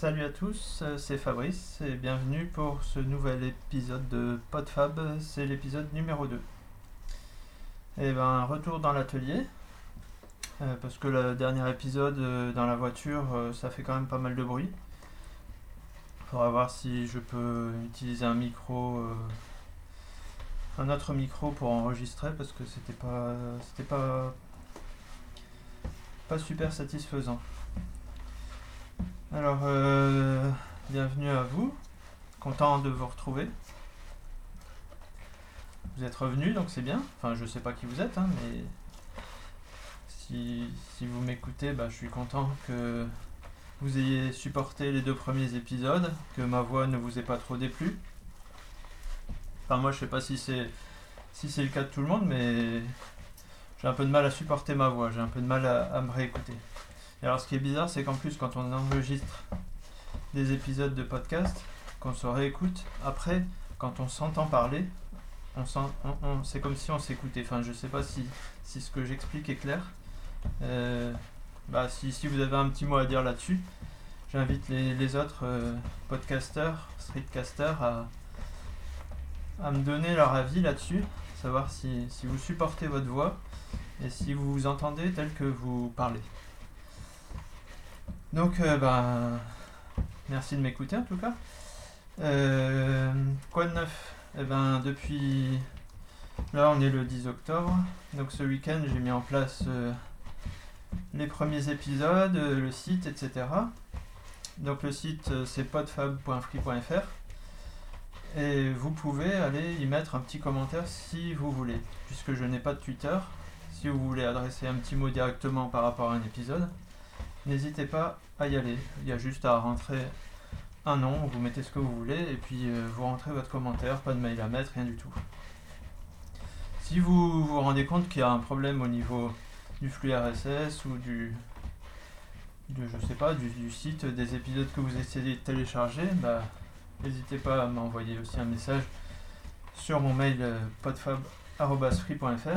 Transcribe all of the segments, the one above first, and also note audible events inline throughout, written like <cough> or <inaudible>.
Salut à tous, euh, c'est Fabrice et bienvenue pour ce nouvel épisode de PodFab, c'est l'épisode numéro 2. Et ben retour dans l'atelier, euh, parce que le dernier épisode euh, dans la voiture, ça fait quand même pas mal de bruit. Faudra voir si je peux utiliser un micro, un autre micro pour enregistrer, parce que c'était pas, pas, pas super satisfaisant. Alors, euh, bienvenue à vous. Content de vous retrouver. Vous êtes revenu, donc c'est bien. Enfin, je sais pas qui vous êtes, hein, mais si, vous m'écoutez, bah, je suis content que vous ayez supporté les deux premiers épisodes, que ma voix ne vous ait pas trop déplu. Enfin, moi, je sais pas si c'est si c'est le cas de tout le monde, mais j'ai un peu de mal à supporter ma voix, j'ai un peu de mal à me réécouter. Et alors, ce qui est bizarre, c'est qu'en plus, quand on enregistre des épisodes de podcast, qu'on se réécoute, après, quand on s'entend parler, on, c'est comme si on s'écoutait. Enfin, je sais pas si, si ce que j'explique est clair. Euh, bah, si, si, vous avez un petit mot à dire là-dessus, j'invite les, autres euh, podcasters, streetcasters à, à me donner leur avis là-dessus, savoir si, si vous supportez votre voix et si vous vous entendez tel que vous parlez. Donc, euh, bah, merci de m'écouter en tout cas. Euh, quoi de neuf? Eh ben, depuis. Là, on est le 10 octobre. Donc, ce week-end, j'ai mis en place euh, les premiers épisodes, le site, etc. Donc, le site, c'est podfab.free.fr. Et vous pouvez aller y mettre un petit commentaire si vous voulez, puisque je n'ai pas de Twitter. Si vous voulez adresser un petit mot directement par rapport à un épisode, n'hésitez pas à y aller. Il y a juste à rentrer un nom, vous mettez ce que vous voulez, et puis euh, vous rentrez votre commentaire, pas de mail à mettre, rien du tout. Si vous vous rendez compte qu'il y a un problème au niveau du flux RSS ou du, je sais pas, du, site, des épisodes que vous essayez de télécharger, bah, n'hésitez pas à m'envoyer aussi un message sur mon mail euh, podfab.free.fr.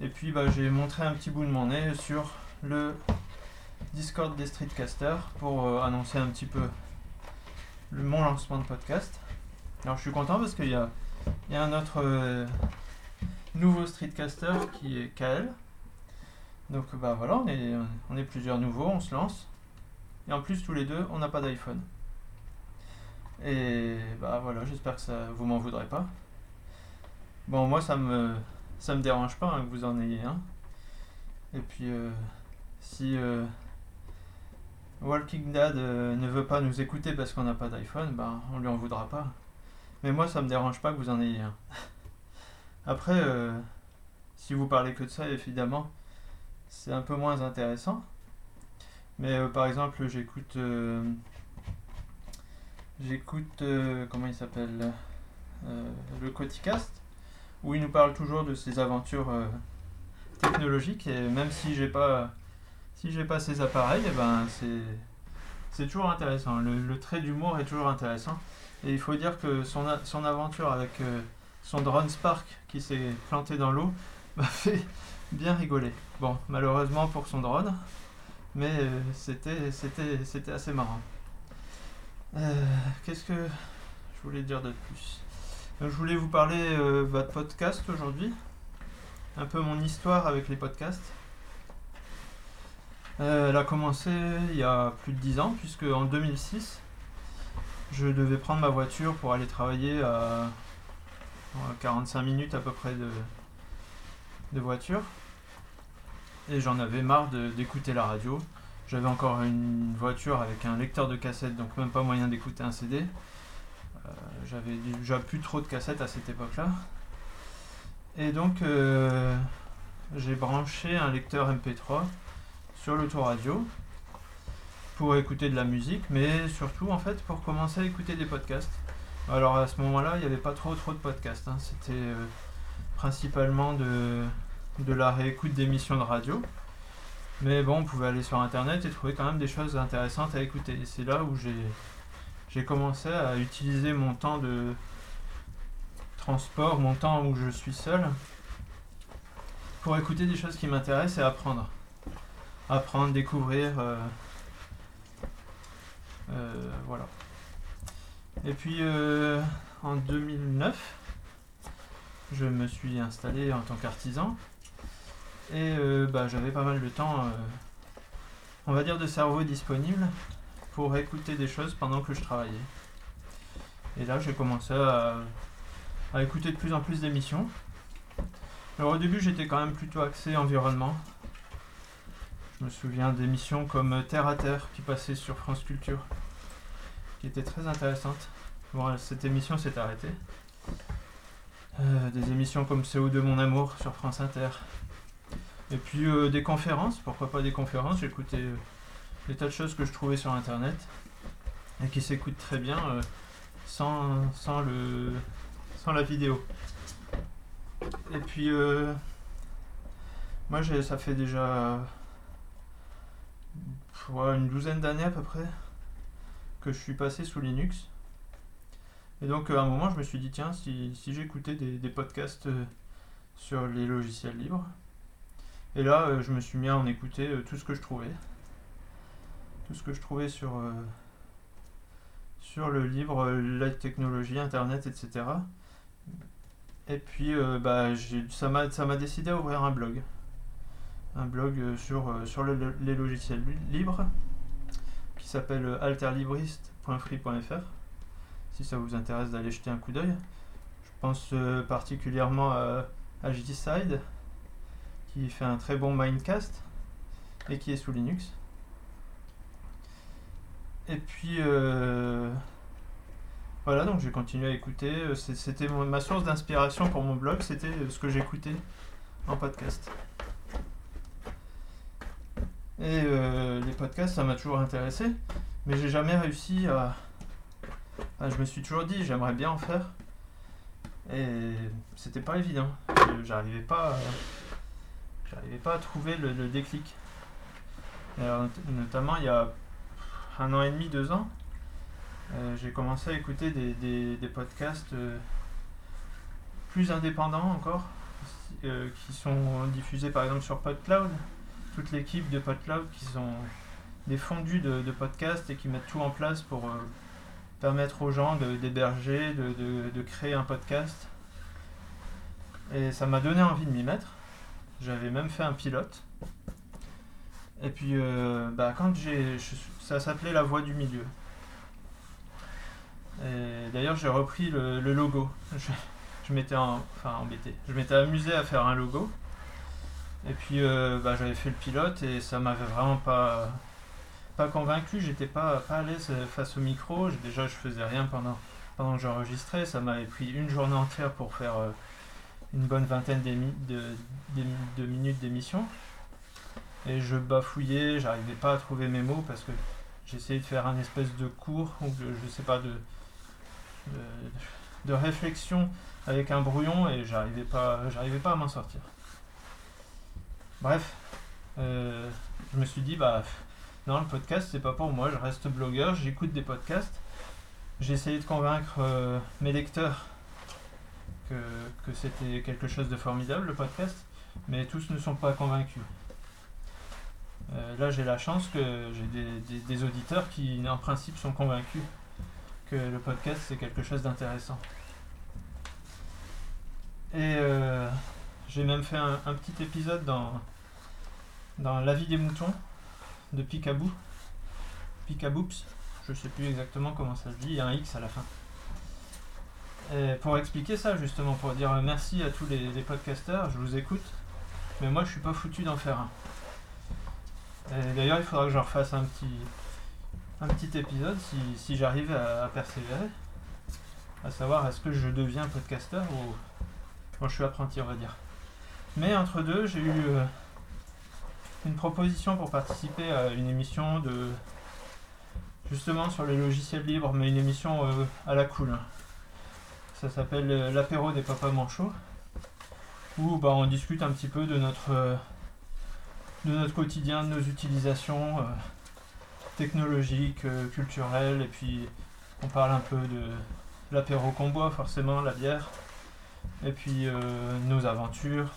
Et puis bah, j'ai montré un petit bout de mon nez sur le Discord des Streetcasters pour euh, annoncer un petit peu le, mon lancement de podcast. Alors je suis content parce qu'il y a, y a un autre euh, nouveau Streetcaster qui est KL. Donc bah voilà, on est, on est plusieurs nouveaux, on se lance. Et en plus tous les deux, on n'a pas d'iPhone. Et bah voilà, j'espère que ça vous m'en voudrez pas. Bon moi ça me ça me dérange pas hein, que vous en ayez un. Et puis euh, si Walking Dead euh, ne veut pas nous écouter parce qu'on n'a pas d'iPhone, ben on lui en voudra pas. Mais moi ça me dérange pas que vous en ayez un. <laughs> Après, euh, si vous parlez que de ça, évidemment, c'est un peu moins intéressant. Mais euh, par exemple, j'écoute. j'écoute. comment il s'appelle Le Coticast, où il nous parle toujours de ses aventures technologiques. Et même si j'ai pas si j'ai pas ces appareils, eh ben c'est toujours intéressant. Le, trait d'humour est toujours intéressant. Et il faut dire que son, son aventure avec euh, son drone Spark qui s'est planté dans l'eau <laughs> m'a fait bien rigoler. Bon, malheureusement pour son drone, mais euh, c'était assez marrant. Euh, qu'est-ce que je voulais dire de plus? Je voulais vous parler de votre podcast aujourd'hui, un peu mon histoire avec les podcasts. Euh, elle a commencé il y a plus de 10 ans, puisque en 2006, je devais prendre ma voiture pour aller travailler à 45 minutes à peu près de, de voiture. Et j'en avais marre d'écouter la radio. J'avais encore une voiture avec un lecteur de cassette, donc même pas moyen d'écouter un CD. Euh, j'avais déjà plus trop de cassettes à cette époque-là. Et donc, euh, j'ai branché un lecteur MP3 sur l'autoradio pour écouter de la musique, mais surtout en fait pour commencer à écouter des podcasts. Alors à ce moment-là, il n'y avait pas trop trop de podcasts. Hein. C'était euh, principalement de, de la réécoute d'émissions de radio. Mais bon, on pouvait aller sur internet et trouver quand même des choses intéressantes à écouter. Et c'est là où j'ai commencé à utiliser mon temps de transport, mon temps où je suis seul, pour écouter des choses qui m'intéressent et apprendre apprendre, découvrir. Euh, voilà. Et puis en 2009, je me suis installé en tant qu'artisan et bah, j'avais pas mal de temps, on va dire, de cerveau disponible pour écouter des choses pendant que je travaillais. Et là, j'ai commencé à, écouter de plus en plus d'émissions. Alors au début, j'étais quand même plutôt axé environnement. Je me souviens d'émissions comme Terre à Terre qui passait sur France Culture, qui était très intéressante. Bon, cette émission s'est arrêtée. Euh, des émissions comme CO2 Mon Amour sur France Inter. Et puis euh, des conférences, pourquoi pas des conférences, j'écoutais euh, des tas de choses que je trouvais sur internet et qui s'écoutent très bien sans, sans, le, sans la vidéo. Et puis, euh, moi, ça fait déjà une douzaine d'années à peu près que je suis passé sous Linux. Et donc, à un moment, je me suis dit, tiens, si, si j'écoutais des, podcasts euh, sur les logiciels libres. Et là, euh, je me suis mis à en écouter tout ce que je trouvais. Tout ce que je trouvais sur sur le livre euh, La technologie, Internet, etc. Et puis euh, bah, ça m'a décidé à ouvrir un blog. Un blog euh, sur, sur les logiciels libres qui s'appelle alterlibriste.free.fr si ça vous intéresse d'aller jeter un coup d'œil. Je pense particulièrement à, à qui fait un très bon Mindcast et qui est sous Linux. Et puis euh, voilà, donc j'ai continué à écouter. Euh, c'était ma source d'inspiration pour mon blog, c'était euh, ce que j'écoutais en podcast. Et les podcasts, ça m'a toujours intéressé, mais j'ai jamais réussi à. je me suis toujours dit, j'aimerais bien en faire. Et c'était pas évident. J'arrivais pas, j'arrivais pas à trouver le, déclic. notamment, il y a un an et demi, deux ans, euh, j'ai commencé à écouter des, podcasts euh, plus indépendants encore, euh, qui sont diffusés par exemple sur PodCloud. Toute l'équipe de PodCloud qui sont des fondus de, podcasts et qui mettent tout en place pour permettre aux gens d'héberger, de, de, créer un podcast. Et ça m'a donné envie de m'y mettre. J'avais même fait un pilote. Et puis, bah, quand j'ai, ça s'appelait La Voix du Milieu. D'ailleurs, j'ai repris le, logo. Je, m'étais enfin, embêté. Je m'étais amusé à faire un logo. Et puis, euh, bah, j'avais fait le pilote et ça m'avait vraiment pas, pas convaincu. J'étais pas, pas à l'aise face au micro. Déjà, je faisais rien pendant, pendant que j'enregistrais. Ça m'avait pris une journée entière pour faire euh, une bonne vingtaine de, de minutes d'émission. Et je bafouillais, j'arrivais pas à trouver mes mots parce que j'essayais de faire un espèce de cours ou de, je sais pas, de, de, réflexion avec un brouillon et j'arrivais pas, j'arrivais pas à m'en sortir. Bref, euh, je me suis dit, bah non, le podcast c'est pas pour moi, je reste blogueur, j'écoute des podcasts. J'ai essayé de convaincre euh, mes lecteurs que, c'était quelque chose de formidable le podcast, mais tous ne sont pas convaincus. Euh, là, j'ai la chance que j'ai des, auditeurs qui, en principe, sont convaincus que le podcast, c'est quelque chose d'intéressant. Et j'ai même fait un, petit épisode dans, dans La vie des moutons de Picaboo. Picaboops, je sais plus exactement comment ça se dit, il y a un X à la fin. Pour expliquer ça, justement, pour dire merci à tous les, les podcasteurs, je vous écoute, mais moi je suis pas foutu d'en faire un. D'ailleurs, il faudra que je refasse un petit, un petit épisode si, j'arrive à, persévérer. À savoir, est-ce que je deviens podcasteur ou. Bon, je suis apprenti, on va dire. Mais entre deux, j'ai eu euh, une proposition pour participer à une émission de. Justement sur les logiciels libres, mais une émission euh, à la cool. Ça s'appelle euh, l'apéro des papas manchots. Où bah, on discute un petit peu de notre de notre quotidien, de nos utilisations euh, technologiques, euh, culturelles, et puis on parle un peu de l'apéro qu'on boit, forcément, la bière, et puis euh, nos aventures,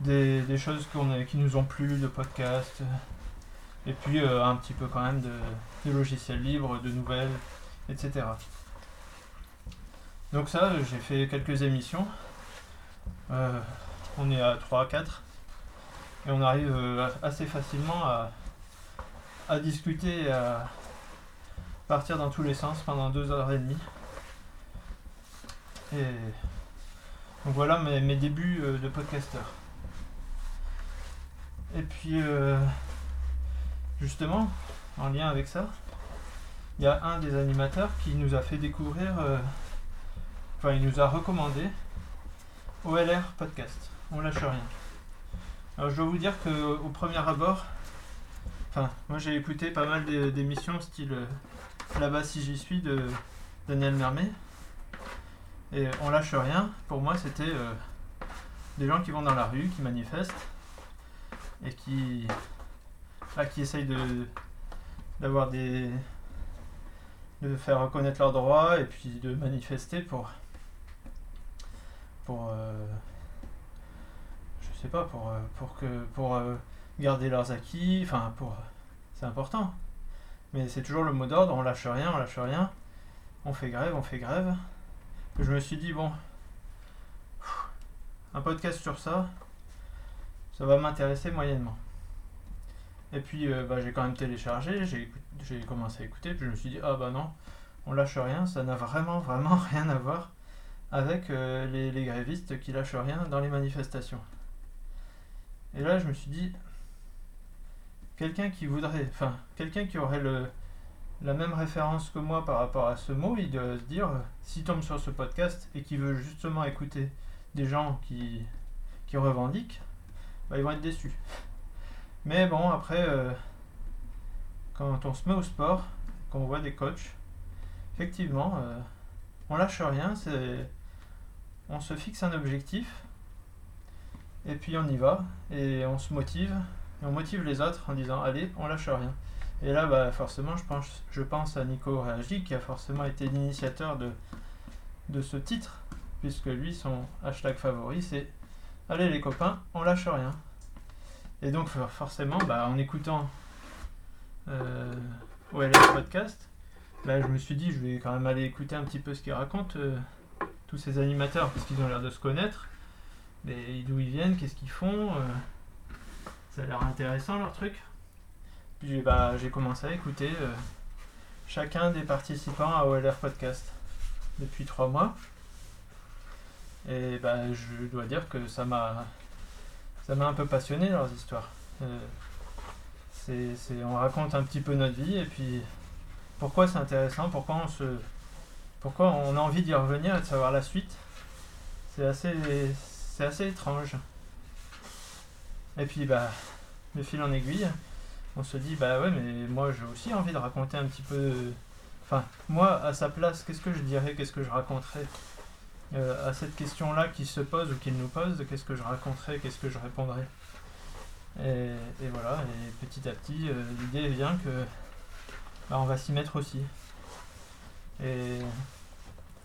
des, choses qui nous ont plu, de podcasts, Et puis euh, un petit peu quand même de, logiciels libres, de nouvelles, etc. Donc ça, j'ai fait quelques émissions. Euh, on est à 3 à 4. Et on arrive euh, assez facilement à, discuter à partir dans tous les sens pendant deux heures et demie. Et donc voilà mes, mes débuts euh, de podcasteur. Et puis euh, justement, en lien avec ça, il y a un des animateurs qui nous a fait découvrir, euh, enfin il nous a recommandé OLR Podcast. On lâche rien. Alors je dois vous dire que au premier abord, enfin moi j'ai écouté pas mal d'é- d'émissions style euh, là-bas si j'y suis de Daniel Mermet. Et on lâche rien. Pour moi c'était des gens qui vont dans la rue, qui manifestent et qui, ah, qui essayent de d'avoir des de faire reconnaître leurs droits et puis de manifester pour pour euh, je sais pas pour euh, pour que pour euh, garder leurs acquis enfin pour c'est important. Mais c'est toujours le mot d'ordre on lâche rien on lâche rien. On fait grève on fait grève. Je me suis dit bon un podcast sur ça ça va m'intéresser moyennement. Et puis euh, bah, j'ai quand même téléchargé j'ai commencé à écouter puis je me suis dit ah bah non on lâche rien ça n'a vraiment vraiment <laughs> rien à voir avec euh, les, grévistes qui lâchent rien dans les manifestations. Et là je me suis dit quelqu'un qui voudrait enfin quelqu'un qui aurait le la même référence que moi par rapport à ce mot, il doit se dire, euh, s'il tombe sur ce podcast et qu'il veut justement écouter des gens qui, qui revendiquent, bah, ils vont être déçus. Mais bon, après, euh, quand on se met au sport, qu'on voit des coachs, effectivement, euh, on lâche rien, on se fixe un objectif, et puis on y va, et on se motive, et on motive les autres en disant, allez, on lâche rien. Et là, bah, forcément, je pense, je pense à Nico Réagi, qui a forcément été l'initiateur de, de ce titre, puisque lui, son hashtag favori, c'est Allez les copains, on lâche rien. Et donc, for- forcément, bah, en écoutant euh, OLS Podcast, bah, je me suis dit, je vais quand même aller écouter un petit peu ce qu'ils racontent, euh, tous ces animateurs, parce qu'ils ont l'air de se connaître, mais d'où ils viennent, qu'est-ce qu'ils font. euh, ça a l'air intéressant leur truc. Puis bah, j'ai commencé à écouter euh, chacun des participants à OLR Podcast depuis trois mois. Et bah, je dois dire que ça m'a un peu passionné leurs histoires. Euh, c'est, c'est- on raconte un petit peu notre vie et puis pourquoi c'est intéressant, pourquoi on se pourquoi on a envie d'y revenir et de savoir la suite. C'est assez c'est assez étrange. Et puis bah de fil en aiguille, on se dit bah ouais mais moi j'ai aussi envie de raconter un petit peu enfin moi à sa place qu'est-ce que je dirais qu'est-ce que je raconterais? Euh, à cette question là qui se pose ou qu'il nous pose qu'est-ce que je raconterais qu'est-ce que je répondrais et, voilà et petit à petit euh, l'idée vient que bah, on va s'y mettre aussi. Et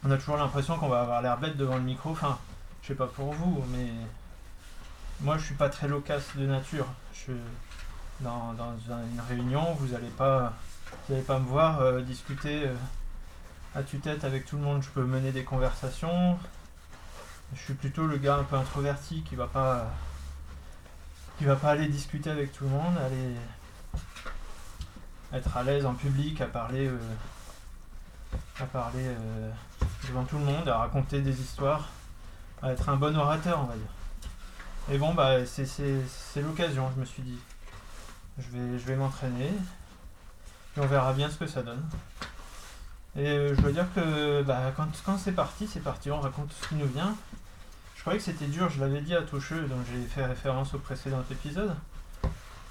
on a toujours l'impression qu'on va avoir l'air bête devant le micro enfin je sais pas pour vous mais moi je suis pas très loquace de nature. Je dans, dans un- une réunion, vous n'allez pas, vous allez pas me voir euh, discuter à tue-tête avec tout le monde. Je peux mener des conversations. Je suis plutôt le gars un peu introverti qui va pas, qui va pas aller discuter avec tout le monde, aller être à l'aise en public, à parler, euh, à parler euh, devant tout le monde, à raconter des histoires, à être un bon orateur, on va dire. Et bon, bah, c'est- l'occasion, je me suis dit. Je vais, je vais m'entraîner et on verra bien ce que ça donne. Et euh, je dois dire que bah, quand, quand c'est parti, c'est parti, on raconte ce qui nous vient. Je croyais que c'était dur, je l'avais dit à Toucheux, dont j'ai fait référence au précédent épisode.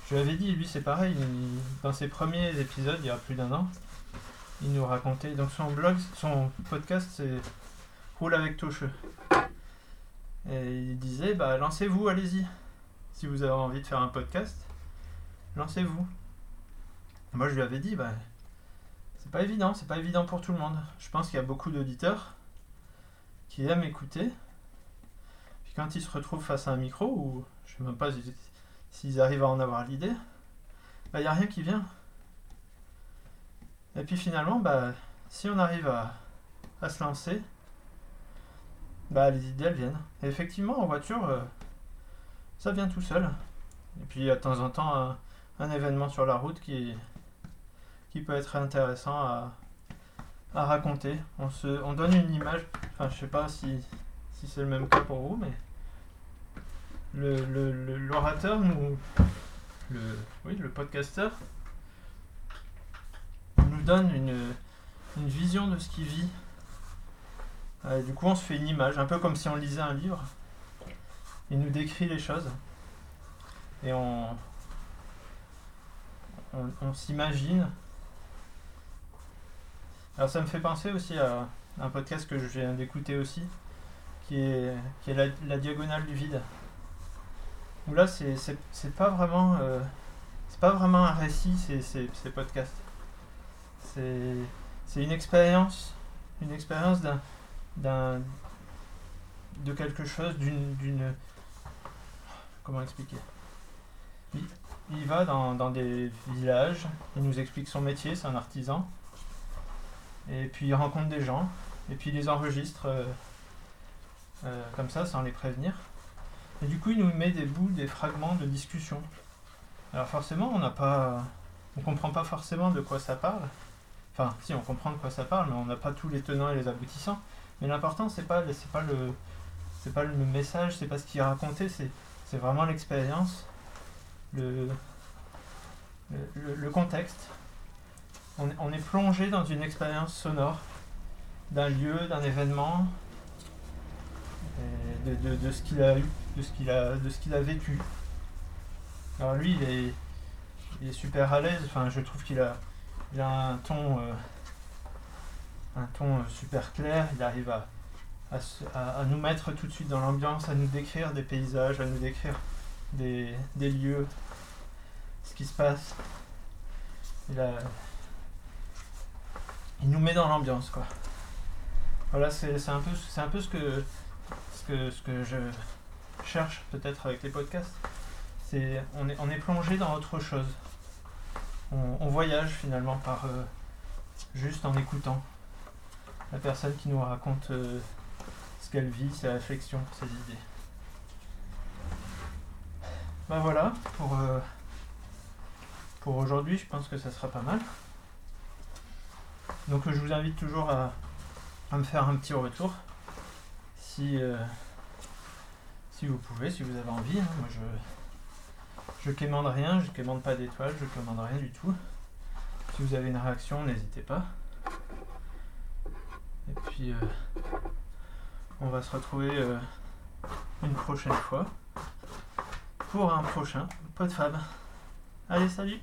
Je lui avais dit, lui c'est pareil, il- dans ses premiers épisodes, il y a plus d'un an, il nous racontait, donc son blog, son podcast c'est Roule avec Toucheux. Et il disait, bah lancez-vous, allez-y. Si vous avez envie de faire un podcast, lancez-vous. Moi, je lui avais dit, bah, c'est pas évident, c'est pas évident pour tout le monde. Je pense qu'il y a beaucoup d'auditeurs qui aiment écouter. Puis quand ils se retrouvent face à un micro, ou je sais même pas si- s'ils arrivent à en avoir l'idée, bah, y a rien qui vient. Et puis finalement, bah, si on arrive à, à se lancer, bah, les idées elles viennent. Et effectivement, en voiture, euh, ça vient tout seul. Et puis, de temps en temps, un, un événement sur la route qui, qui peut être intéressant à, à raconter. On, se, on donne une image, enfin, je sais pas si, si c'est le même cas pour vous, mais le, le, le- l'orateur nous. Le, oui, le podcasteur nous donne une, une vision de ce qu'il vit. Euh, du coup, on se fait une image, un peu comme si on lisait un livre. Il nous décrit les choses. Et on, on s'imagine. Alors ça me fait penser aussi à un podcast que je viens d'écouter aussi, qui est, qui est la, la diagonale du vide. Où là, c'est, pas vraiment, euh, c'est pas vraiment un récit, ces, podcasts. C'est, une expérience, une expérience d'un, d'un, de quelque chose, d'une, d'une, comment expliquer? Il, il va dans, dans des villages, il nous explique son métier, c'est un artisan. Et puis il rencontre des gens, et puis il les enregistre euh, euh, comme ça, sans les prévenir. Et du coup, il nous met des bouts, des fragments de discussion. Alors forcément, on n'a pas, on comprend pas forcément de quoi ça parle. Enfin, si, on comprend de quoi ça parle, mais on n'a pas tous les tenants et les aboutissants. Mais l'important, c'est pas, pas le, c'est pas le message, c'est pas ce qu'il est raconté, c'est, c'est vraiment l'expérience, le, le, le contexte. On, est- on est plongé dans une expérience sonore d'un lieu, d'un événement, de, de- de ce qu'il a eu, de ce qu'il a, de ce qu'il a vécu. Alors lui, il est, il est super à l'aise. Enfin, je trouve qu'il a, il a un ton, euh, un ton euh, super clair. Il arrive à, à- à nous mettre tout de suite dans l'ambiance, à nous décrire des paysages, à nous décrire des, des lieux, ce qui se passe. Il, a- il nous met dans l'ambiance, quoi. Voilà, c'est un peu, un peu ce que, ce que, ce que je cherche peut-être avec les podcasts. C'est, on est, on est plongé dans autre chose. On, voyage finalement par euh, juste en écoutant la personne qui nous raconte euh, ce qu'elle vit, ses réflexions, ses idées. Ben voilà, pour, euh, pour aujourd'hui, je pense que ça sera pas mal. Donc je vous invite toujours à, me faire un petit retour si, euh, si vous pouvez, si vous avez envie. hein. Moi je, je quémande rien, je quémande pas d'étoiles, je quémande rien du tout. Si vous avez une réaction, n'hésitez pas. Et puis euh, on va se retrouver euh, une prochaine fois pour un prochain Pod Fab. Allez, salut